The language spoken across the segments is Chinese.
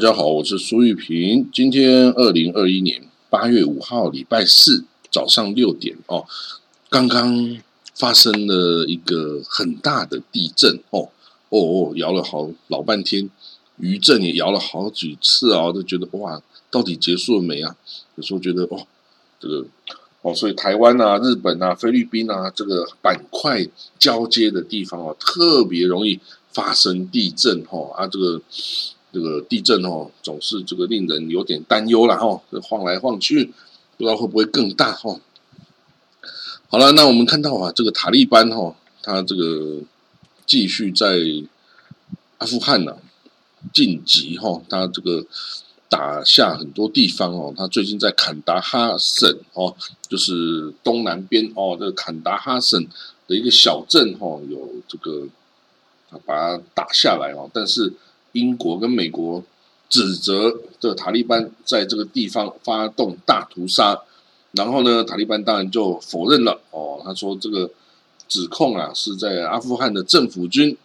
大家好，我是苏玉平。今天二零二一年八月五号，礼拜四早上六点哦，刚刚发生了一个很大的地震哦哦哦，摇了好老半天，余震也摇了好几次啊，都觉得哇，到底结束了没啊？有时候觉得哦，这个哦，所以台湾啊、日本啊、菲律宾啊，这个板块交接的地方哦，特别容易发生地震哦啊，这个。这个地震哦，总是这个令人有点担忧了哈，晃来晃去，不知道会不会更大哈。好了，那我们看到啊，这个塔利班哈，他这个继续在阿富汗呢晋级哈，他这个打下很多地方哦，他最近在坎达哈省哦，就是东南边哦，这个坎达哈省的一个小镇哈，有这个把它打下来哦，但是。英国跟美国指责这塔利班在这个地方发动大屠杀，然后呢，塔利班当然就否认了。哦，他说这个指控啊是在阿富汗的政府军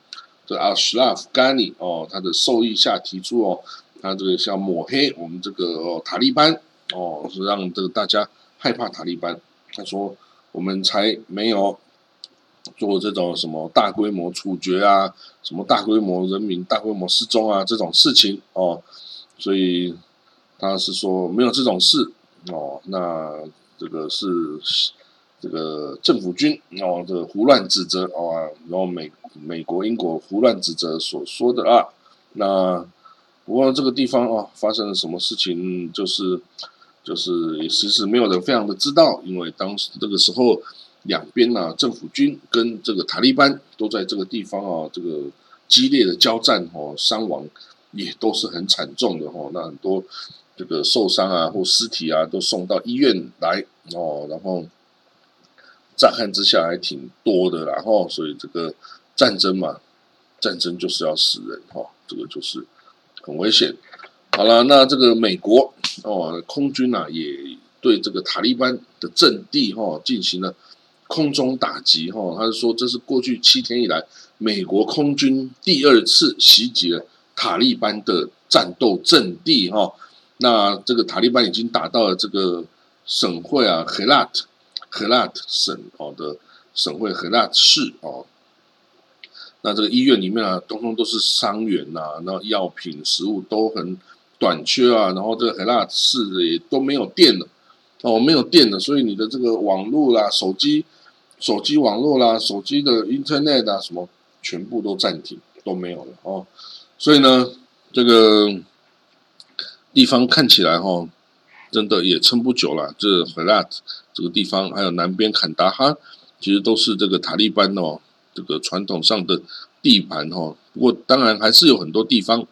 的阿什拉夫甘尼哦他的授意下提出哦，他这个像抹黑我们这个哦塔利班哦，是让这个大家害怕塔利班。他说我们才没有。做这种什么大规模处决啊，什么大规模人民大规模失踪啊这种事情哦，所以他是说没有这种事哦，那这个是这个政府军哦的胡乱指责哦，然后美美国英国胡乱指责所说的啊，那不过这个地方哦发生了什么事情，就是就是也其实没有人非常的知道，因为当时这个时候。两边呢，政府军跟这个塔利班都在这个地方啊，这个激烈的交战哦，伤亡也都是很惨重的哦。那很多这个受伤啊或尸体啊都送到医院来哦，然后乍看之下还挺多的，然后所以这个战争嘛，战争就是要死人哈，这个就是很危险。好了，那这个美国哦，空军啊也对这个塔利班的阵地哈进行了。空中打击，哈，他是说这是过去七天以来美国空军第二次袭击了塔利班的战斗阵地，哈。那这个塔利班已经打到了这个省会啊，赫拉特，赫拉特省哦的省会赫拉特市哦。那这个医院里面啊，通通都是伤员呐，那药品、食物都很短缺啊，然后这个赫拉特市也都没有电了，哦，没有电了，所以你的这个网络啦、手机。手机网络啦，手机的 Internet 啊，什么全部都暂停，都没有了哦。所以呢，这个地方看起来哈，真的也撑不久了。这 Herat 这个地方，还有南边坎达哈，其实都是这个塔利班哦，这个传统上的地盘哈。不过当然还是有很多地方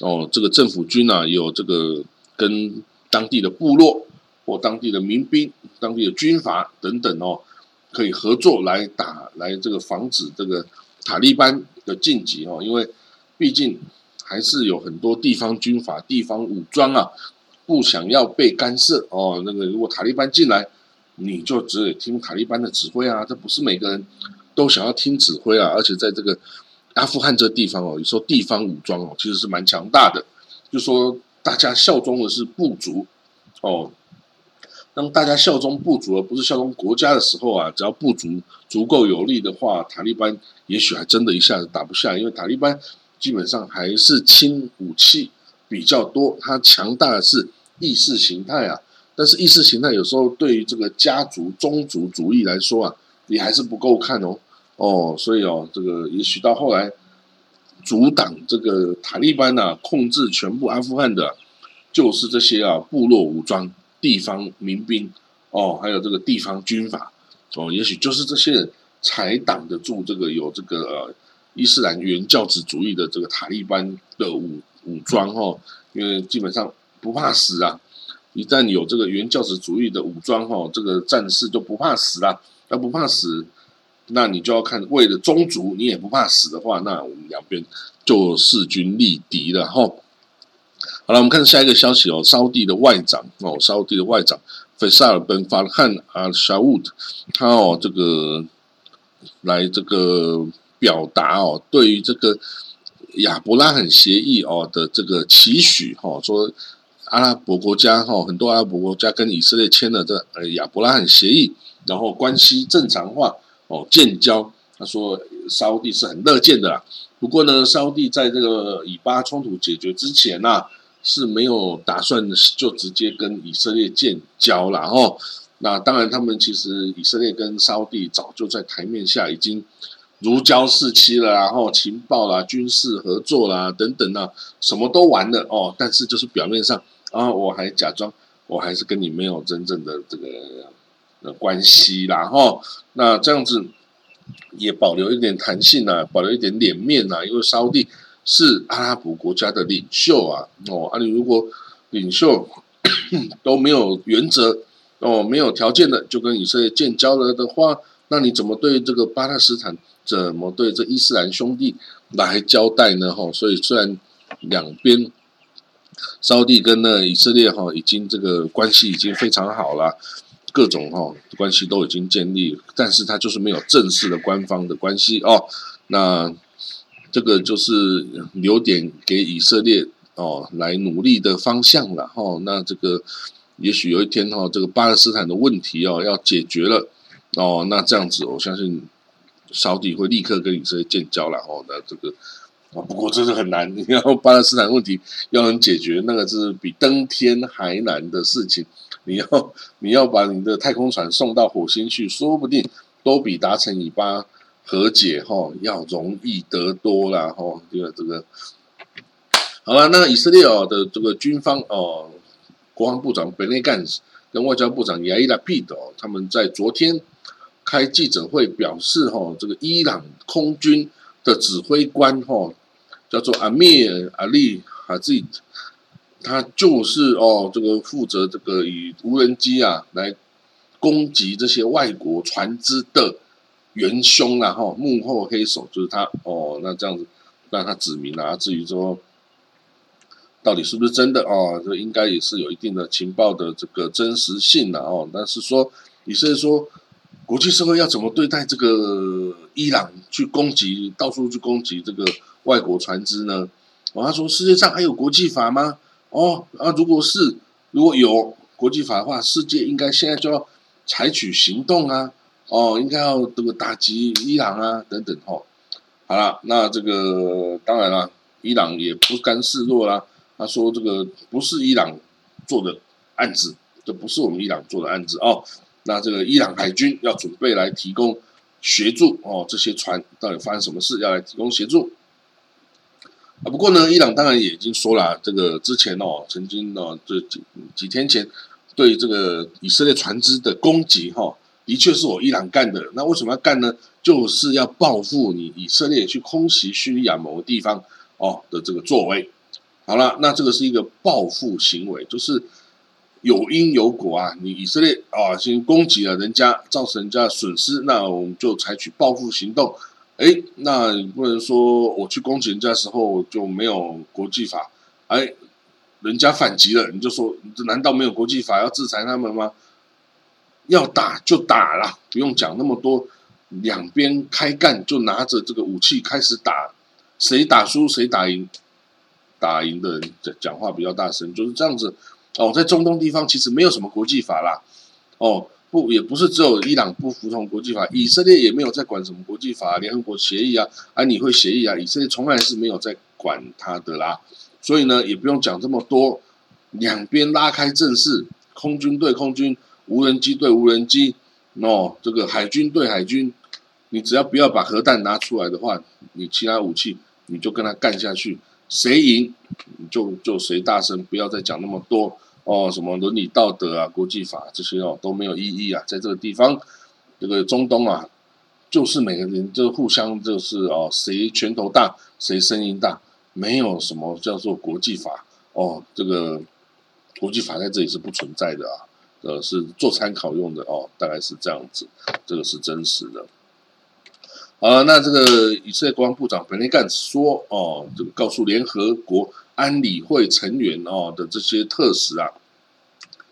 哦，这个政府军啊，有这个跟当地的部落或当地的民兵、当地的军阀等等哦。可以合作来打来这个防止这个塔利班的晋级哦，因为毕竟还是有很多地方军阀、地方武装啊，不想要被干涉哦。那个如果塔利班进来，你就只得听塔利班的指挥啊，这不是每个人都想要听指挥啊。而且在这个阿富汗这地方哦，有时候地方武装哦其实是蛮强大的，就说大家效忠的是部族哦。当大家效忠部族而不是效忠国家的时候啊，只要部族足够有力的话，塔利班也许还真的一下子打不下，因为塔利班基本上还是轻武器比较多，它强大的是意识形态啊。但是意识形态有时候对于这个家族宗族主义来说啊，也还是不够看哦哦，所以哦，这个也许到后来阻挡这个塔利班呐控制全部阿富汗的，就是这些啊部落武装。地方民兵哦，还有这个地方军阀哦，也许就是这些人才挡得住这个有这个呃伊斯兰原教旨主义的这个塔利班的武武装哦，因为基本上不怕死啊，一旦有这个原教旨主义的武装哈，这个战士就不怕死啊，那不怕死，那你就要看为了宗族你也不怕死的话，那我们两边就势均力敌了哈。好了，我们看下一个消息哦。沙地的外长哦，沙地的外长费萨尔本法汉阿沙乌特，他哦这个来这个表达哦，对于这个亚伯拉罕协议哦的这个期许哈，说阿拉伯国家哈很多阿拉伯国家跟以色列签了这呃亚伯拉罕协议，然后关系正常化哦建交。他说沙地是很乐见的啦，不过呢，沙地在这个以巴冲突解决之前呐是没有打算就直接跟以色列建交了哦。那当然，他们其实以色列跟沙地早就在台面下已经。如胶似漆了，然后情报啦、军事合作啦等等啊，什么都完了哦。但是就是表面上啊，我还假装我还是跟你没有真正的这个的关系啦哈。那这样子也保留一点弹性啊，保留一点脸面啊。因为沙地是阿拉伯国家的领袖啊哦，啊你如果领袖 都没有原则哦，没有条件的就跟以色列建交了的话，那你怎么对这个巴勒斯坦？怎么对这伊斯兰兄弟来交代呢？哈，所以虽然两边，沙地跟那以色列哈已经这个关系已经非常好了，各种哈关系都已经建立，但是他就是没有正式的官方的关系哦。那这个就是留点给以色列哦来努力的方向了哈。那这个也许有一天哈，这个巴勒斯坦的问题哦要解决了哦，那这样子我相信。沙地会立刻跟以色列建交了哦，那这个啊，不过这是很难。你要巴勒斯坦问题要能解决，那个是比登天还难的事情。你要你要把你的太空船送到火星去，说不定都比达成以巴和解哈要容易得多了哈。这个这个好了，那以色列哦的这个军方哦，国防部长本内干跟外交部长亚伊拉皮德哦，他们在昨天。开记者会表示，哈，这个伊朗空军的指挥官，哈，叫做阿米尔阿利哈兹，他就是哦，这个负责这个以无人机啊来攻击这些外国船只的元凶啊，哈，幕后黑手就是他哦。那这样子让他指明了，至于说到底是不是真的哦，这应该也是有一定的情报的这个真实性的哦。但是说以色列说。国际社会要怎么对待这个伊朗去攻击、到处去攻击这个外国船只呢？哦，他说世界上还有国际法吗？哦，啊，如果是如果有国际法的话，世界应该现在就要采取行动啊！哦，应该要这个打击伊朗啊，等等哈。好了，那这个当然了，伊朗也不甘示弱啦。他说这个不是伊朗做的案子，这不是我们伊朗做的案子哦。那这个伊朗海军要准备来提供协助哦，这些船到底发生什么事，要来提供协助啊？不过呢，伊朗当然也已经说了，这个之前哦，曾经哦，这几几天前对这个以色列船只的攻击哈，的确是我伊朗干的。那为什么要干呢？就是要报复你以色列去空袭叙利亚某个地方哦的这个作为。好了，那这个是一个报复行为，就是。有因有果啊！你以色列啊，先攻击了人家，造成人家损失，那我们就采取报复行动。哎，那你不能说我去攻击人家时候就没有国际法，哎，人家反击了，你就说这难道没有国际法要制裁他们吗？要打就打了，不用讲那么多，两边开干就拿着这个武器开始打，谁打输谁打赢，打赢的人讲话比较大声，就是这样子。哦，在中东地方其实没有什么国际法啦。哦，不，也不是只有伊朗不服从国际法，以色列也没有在管什么国际法、联合国协议啊，啊，你会协议啊，以色列从来是没有在管他的啦。所以呢，也不用讲这么多，两边拉开阵势，空军对空军，无人机对无人机，哦，这个海军对海军，你只要不要把核弹拿出来的话，你其他武器你就跟他干下去，谁赢就就谁大声，不要再讲那么多。哦，什么伦理道德啊、国际法这些哦都没有意义啊，在这个地方，这个中东啊，就是每个人就互相就是哦，谁拳头大谁声音大，没有什么叫做国际法哦，这个国际法在这里是不存在的啊，呃，是做参考用的哦，大概是这样子，这个是真实的。啊，那这个以色列国防部长本内干说哦，这个告诉联合国。安理会成员哦的这些特使啊，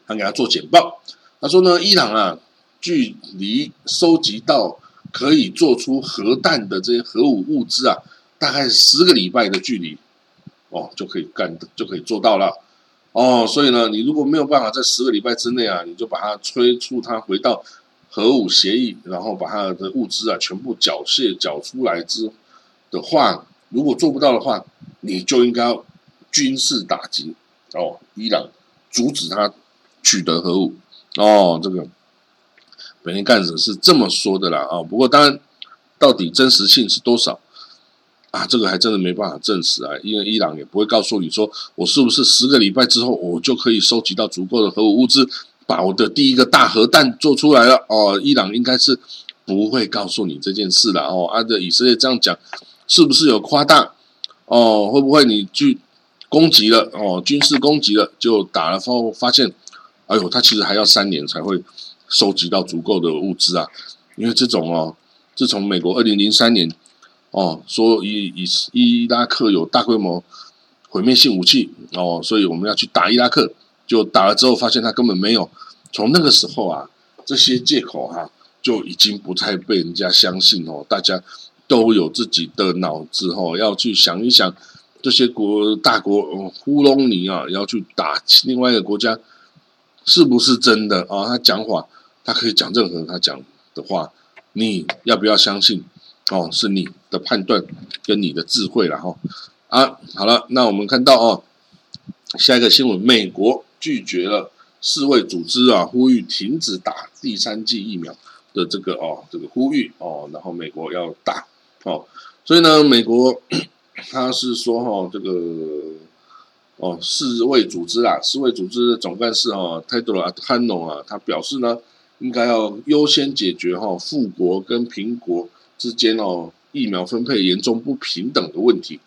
他给他做简报。他说呢，伊朗啊，距离收集到可以做出核弹的这些核武物资啊，大概十个礼拜的距离，哦，就可以干就可以做到了。哦，所以呢，你如果没有办法在十个礼拜之内啊，你就把它催促它回到核武协议，然后把它的物资啊全部缴械缴出来之的话，如果做不到的话，你就应该军事打击哦，伊朗阻止他取得核武。哦，这个本田干子是这么说的啦啊，不过当然，到底真实性是多少？啊，这个还真的没办法证实啊，因为伊朗也不会告诉你说，我是不是十个礼拜之后我就可以收集到足够的核武物资，把我的第一个大核弹做出来了哦。伊朗应该是不会告诉你这件事的哦。按照以色列这样讲，是不是有夸大？哦，会不会你去攻击了哦，军事攻击了就打了后发现，哎呦，他其实还要三年才会收集到足够的物资啊，因为这种哦，自从美国二零零三年。哦，说伊伊伊拉克有大规模毁灭性武器哦，所以我们要去打伊拉克。就打了之后，发现他根本没有。从那个时候啊，这些借口哈就已经不太被人家相信哦。大家都有自己的脑子哦，要去想一想这些国大国糊弄你啊，要去打另外一个国家是不是真的啊？他讲话，他可以讲任何他讲的话，你要不要相信？哦，是你的判断跟你的智慧了哈啊，好了，那我们看到哦，下一个新闻，美国拒绝了世卫组织啊呼吁停止打第三剂疫苗的这个哦这个呼吁哦，然后美国要打哦，所以呢，美国 他是说哈这个哦世卫组织啊，世卫组织的总干事哦泰德拉汉农啊，他表示呢，应该要优先解决哈富国跟贫国。之间哦，疫苗分配严重不平等的问题，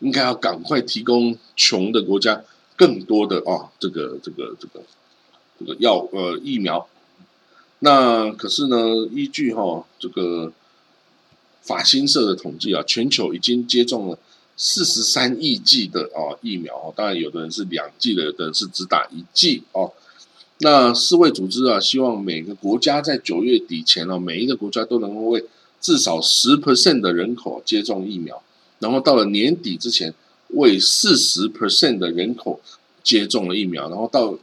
应该要赶快提供穷的国家更多的哦，这个这个这个这个药呃疫苗。那可是呢，依据哈这个法新社的统计啊，全球已经接种了四十三亿剂的哦疫苗。当然，有的人是两剂的，有的人是只打一剂哦。那世卫组织啊，希望每个国家在九月底前哦，每一个国家都能够为至少十 percent 的人口接种疫苗，然后到了年底之前，为四十 percent 的人口接种了疫苗，然后到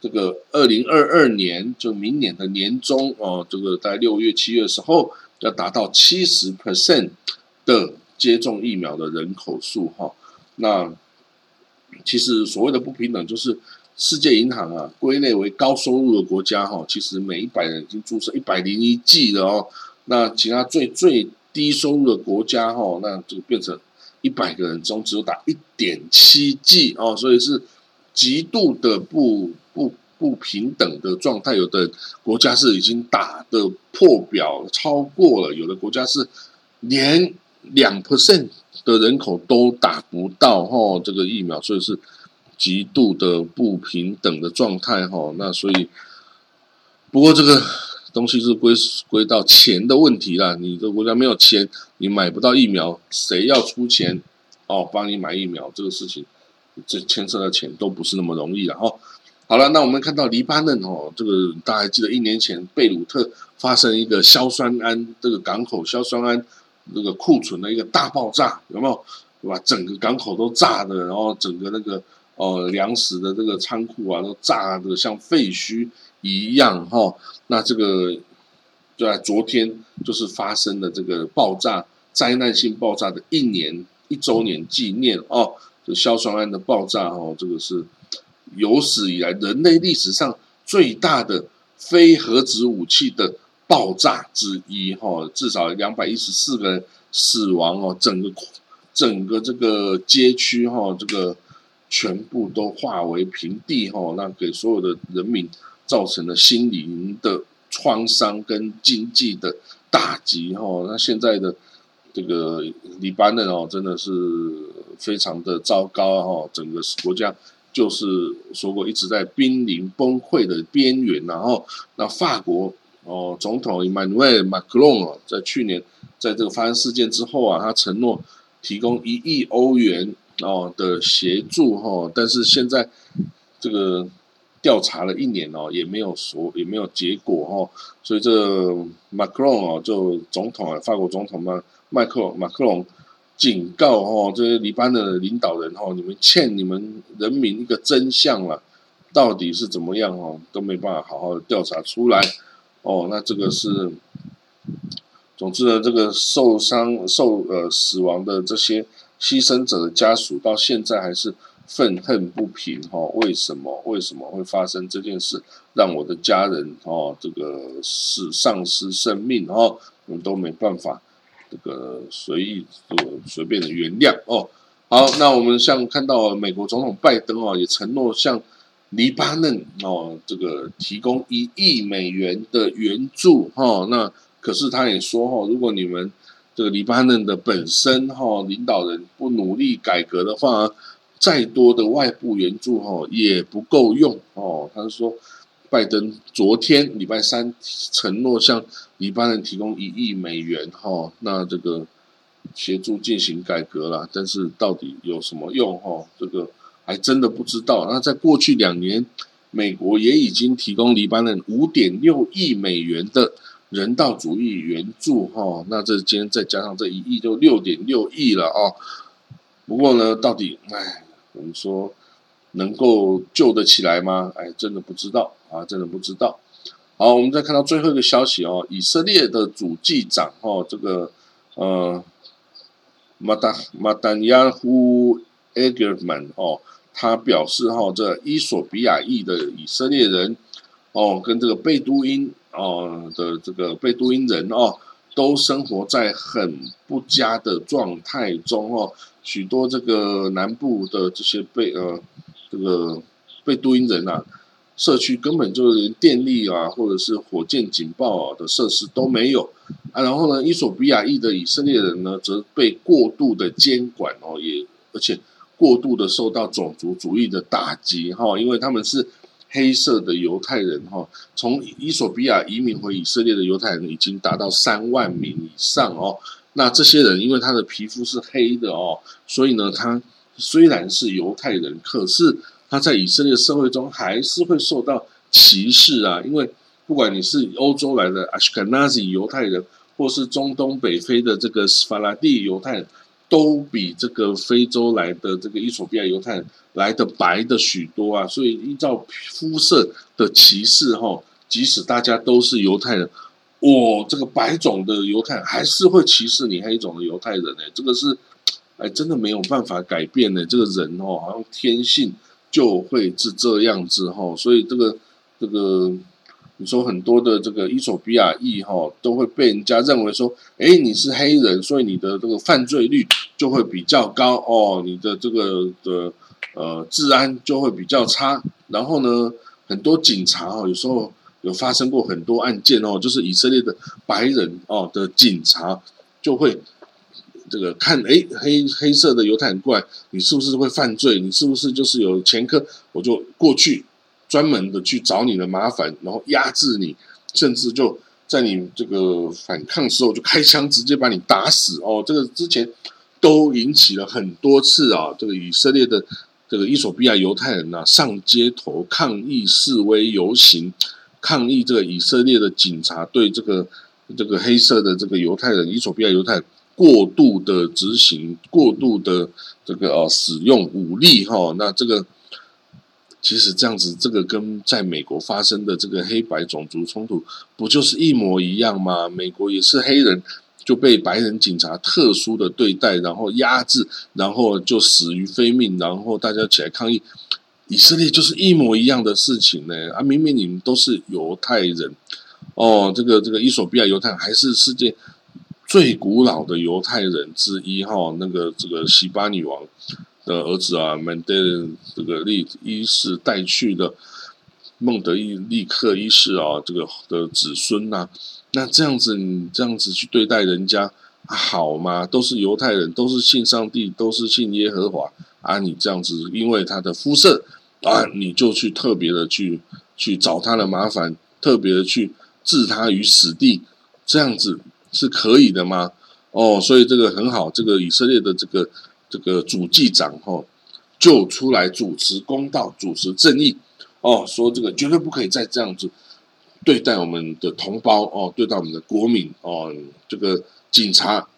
这个二零二二年，就明年的年中哦，这个在六月、七月的时候，要达到七十 percent 的接种疫苗的人口数哈。那其实所谓的不平等，就是世界银行啊归类为高收入的国家哈，其实每一百人已经注射一百零一剂了哦。那其他最最低收入的国家哈，那就变成一百个人中只有打一点七 G 哦，所以是极度的不不不平等的状态。有的国家是已经打的破表超过了，有的国家是连两 percent 的人口都打不到哈，这个疫苗，所以是极度的不平等的状态哈。那所以不过这个。东西是归归到钱的问题了。你的国家没有钱，你买不到疫苗，谁要出钱哦帮你买疫苗？这个事情，这牵涉的钱都不是那么容易的哈。好了，那我们看到黎巴嫩哦，这个大家还记得一年前贝鲁特发生一个硝酸铵这个港口硝酸铵这个库存的一个大爆炸，有没有？对吧？整个港口都炸的，然后整个那个哦粮食的这个仓库啊都炸的像废墟。一样哈，那这个就在昨天就是发生的这个爆炸灾难性爆炸的一年一周年纪念哦，这硝酸铵的爆炸哦，这个是有史以来人类历史上最大的非核子武器的爆炸之一哈，至少两百一十四个人死亡哦，整个整个这个街区哈，这个全部都化为平地哈，那给所有的人民。造成了心灵的创伤跟经济的打击，哈，那现在的这个黎巴嫩哦，真的是非常的糟糕，哈，整个国家就是说过一直在濒临崩溃的边缘，然后那法国哦，总统 Emmanuel Macron 哦，在去年在这个发生事件之后啊，他承诺提供一亿欧元哦的协助，哈，但是现在这个。调查了一年哦，也没有说也没有结果哈，所以这马克龙哦，就总统啊，法国总统嘛，麦克马克龙警告哦，这些黎巴嫩的领导人哦，你们欠你们人民一个真相了，到底是怎么样哦，都没办法好好的调查出来哦。那这个是，总之呢，这个受伤受呃死亡的这些牺牲者的家属，到现在还是愤恨不平哈。为什么为什么会发生这件事，让我的家人哦这个是丧失生命哦，我们都没办法。这个随意就随便的原谅哦，好，那我们像看到美国总统拜登哦，也承诺向黎巴嫩哦这个提供一亿美元的援助哈，那可是他也说哈，如果你们这个黎巴嫩的本身哈领导人不努力改革的话，再多的外部援助哈也不够用哦，他是说。拜登昨天礼拜三承诺向黎巴嫩提供一亿美元，哈，那这个协助进行改革了，但是到底有什么用，哈，这个还真的不知道。那在过去两年，美国也已经提供黎巴嫩五点六亿美元的人道主义援助，哈，那这今天再加上这一亿，就六点六亿了啊。不过呢，到底，哎，我们说。能够救得起来吗？哎，真的不知道啊，真的不知道。好，我们再看到最后一个消息哦，以色列的主计长哦，这个呃，马达马丹亚夫埃格曼哦，他表示哈，这伊索比亚裔的以色列人哦，跟这个贝都因哦的这个贝都因人哦，都生活在很不佳的状态中哦，许多这个南部的这些贝呃。这个贝都因人啊，社区根本就连电力啊，或者是火箭警报啊的设施都没有啊。然后呢，伊索比亚裔的以色列人呢，则被过度的监管哦，也而且过度的受到种族主义的打击哈，因为他们是黑色的犹太人哈。从伊索比亚移民回以色列的犹太人已经达到三万名以上哦。那这些人因为他的皮肤是黑的哦，所以呢，他。虽然是犹太人，可是他在以色列社会中还是会受到歧视啊！因为不管你是欧洲来的 Ashkenazi 犹太人，或是中东北非的这个斯法拉蒂犹太人，都比这个非洲来的这个伊索比亚犹太人来的白的许多啊！所以依照肤色的歧视，哈，即使大家都是犹太人，我这个白种的犹太还是会歧视你黑种的犹太人呢，这个是。哎，真的没有办法改变的，这个人哦，好像天性就会是这样子哈，所以这个这个，你说很多的这个伊索比亚裔哈，都会被人家认为说，哎，你是黑人，所以你的这个犯罪率就会比较高哦，你的这个的呃治安就会比较差。然后呢，很多警察哦，有时候有发生过很多案件哦，就是以色列的白人哦的警察就会。这个看哎，黑黑色的犹太人过来，你是不是会犯罪？你是不是就是有前科？我就过去专门的去找你的麻烦，然后压制你，甚至就在你这个反抗时候就开枪，直接把你打死哦。这个之前都引起了很多次啊，这个以色列的这个伊索比亚犹太人呐上街头抗议示威游行，抗议这个以色列的警察对这个这个黑色的这个犹太人伊索比亚犹太。过度的执行，过度的这个哦使用武力哈，那这个其实这样子，这个跟在美国发生的这个黑白种族冲突不就是一模一样吗？美国也是黑人就被白人警察特殊的对待，然后压制，然后就死于非命，然后大家起来抗议。以色列就是一模一样的事情呢啊！明明你们都是犹太人哦，这个这个伊索比亚犹太还是世界。最古老的犹太人之一哈，那个这个西巴女王的儿子啊，曼德这个利一世带去的孟德伊利克一世啊，这个的子孙呐，那这样子你这样子去对待人家好吗？都是犹太人，都是信上帝，都是信耶和华啊，你这样子因为他的肤色啊，你就去特别的去去找他的麻烦，特别的去置他于死地，这样子。是可以的吗？哦，所以这个很好，这个以色列的这个这个主祭长哈，就出来主持公道，主持正义哦，说这个绝对不可以再这样子对待我们的同胞哦，对待我们的国民哦，这个警察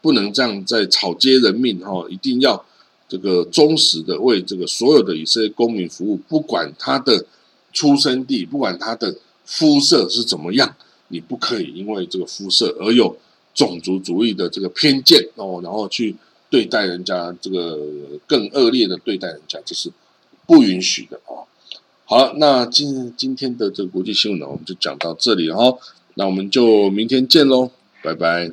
不能这样在草菅人命哈，一定要这个忠实的为这个所有的以色列公民服务，不管他的出生地，不管他的肤色是怎么样，你不可以因为这个肤色而有种族主义的这个偏见哦，然后去对待人家这个更恶劣的对待人家，这是不允许的啊。好了，那今今天的这个国际新闻呢，我们就讲到这里，然后那我们就明天见喽，拜拜。